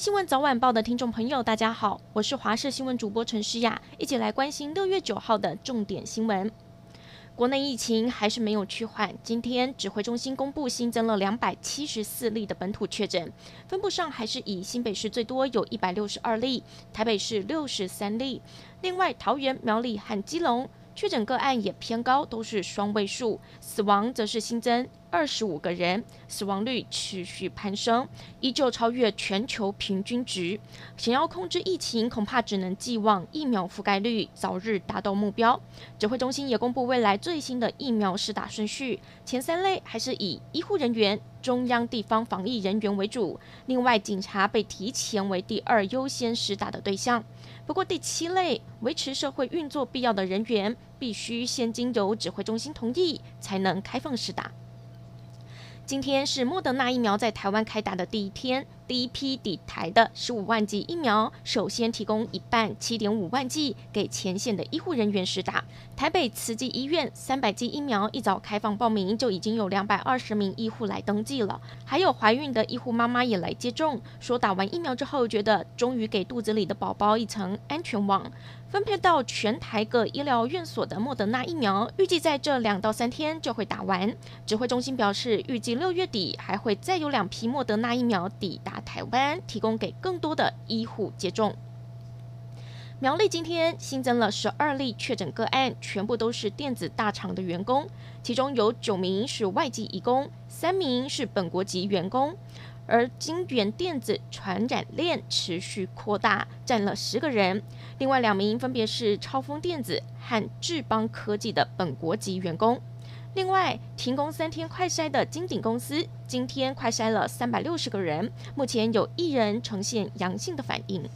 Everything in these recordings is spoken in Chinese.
新闻早晚报的听众朋友，大家好，我是华视新闻主播陈诗雅，一起来关心六月九号的重点新闻。国内疫情还是没有趋缓，今天指挥中心公布新增了两百七十四例的本土确诊，分布上还是以新北市最多，有一百六十二例，台北市六十三例，另外桃园、苗栗和基隆。确诊个案也偏高，都是双位数，死亡则是新增二十五个人，死亡率持续攀升，依旧超越全球平均值。想要控制疫情，恐怕只能寄望疫苗覆盖率早日达到目标。指挥中心也公布未来最新的疫苗施打顺序，前三类还是以医护人员、中央地方防疫人员为主，另外警察被提前为第二优先施打的对象。不过第七类维持社会运作必要的人员，必须先经由指挥中心同意，才能开放施打。今天是莫德纳疫苗在台湾开打的第一天，第一批抵台的十五万剂疫苗，首先提供一半七点五万剂给前线的医护人员施打。台北慈济医院三百剂疫苗一早开放报名，就已经有两百二十名医护来登记了，还有怀孕的医护妈妈也来接种，说打完疫苗之后，觉得终于给肚子里的宝宝一层安全网。分配到全台各医疗院所的莫德纳疫苗，预计在这两到三天就会打完。指挥中心表示，预计六月底还会再有两批莫德纳疫苗抵达台湾，提供给更多的医护接种。苗栗今天新增了十二例确诊个案，全部都是电子大厂的员工，其中有九名是外籍移工，三名是本国籍员工。而金元电子传染链持续扩大，占了十个人。另外两名分别是超丰电子和智邦科技的本国籍员工。另外停工三天快筛的金鼎公司，今天快筛了三百六十个人，目前有一人呈现阳性的反应。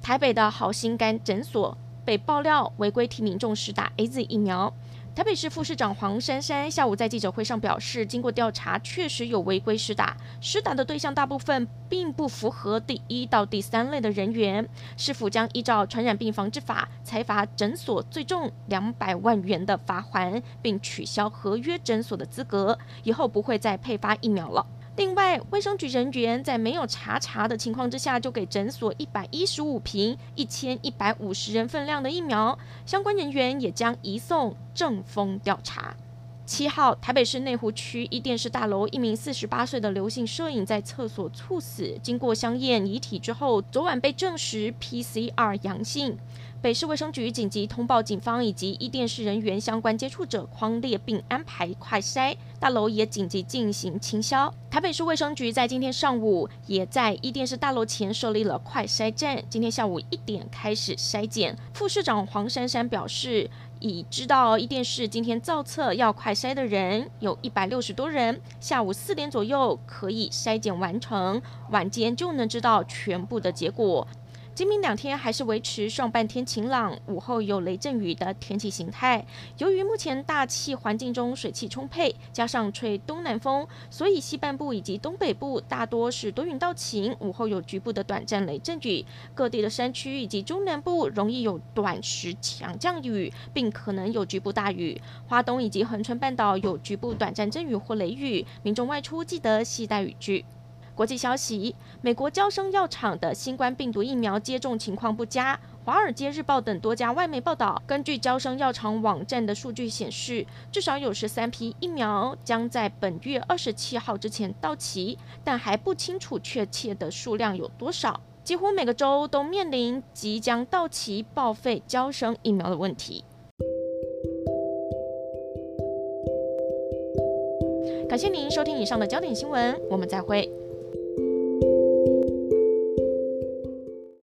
台北的好心肝诊所被爆料违规替民众施打 AZ 疫苗。台北市副市长黄珊珊下午在记者会上表示，经过调查，确实有违规施打，施打的对象大部分并不符合第一到第三类的人员。市府将依照传染病防治法，裁罚诊所最重两百万元的罚锾，并取消合约诊所的资格，以后不会再配发疫苗了。另外，卫生局人员在没有查查的情况之下，就给诊所一百一十五瓶一千一百五十人份量的疫苗，相关人员也将移送政风调查。七号，台北市内湖区一电视大楼一名四十八岁的刘姓摄影在厕所猝死，经过香验遗体之后，昨晚被证实 PCR 阳性。北市卫生局紧急通报警方以及一电视人员相关接触者匡列，并安排快筛，大楼也紧急进行清消。台北市卫生局在今天上午也在一电视大楼前设立了快筛站，今天下午一点开始筛检。副市长黄珊珊表示，已知道一电视今天造册要快筛的人有一百六十多人，下午四点左右可以筛检完成，晚间就能知道全部的结果。今明两天还是维持上半天晴朗，午后有雷阵雨的天气形态。由于目前大气环境中水汽充沛，加上吹东南风，所以西半部以及东北部大多是多云到晴，午后有局部的短暂雷阵雨。各地的山区以及中南部容易有短时强降雨，并可能有局部大雨。花东以及恒春半岛有局部短暂阵雨或雷雨，民众外出记得携带雨具。国际消息：美国娇生药厂的新冠病毒疫苗接种情况不佳。《华尔街日报》等多家外媒报道，根据娇生药厂网站的数据显示，至少有十三批疫苗将在本月二十七号之前到期，但还不清楚确切的数量有多少。几乎每个州都面临即将到期报废娇生疫苗的问题。感谢您收听以上的焦点新闻，我们再会。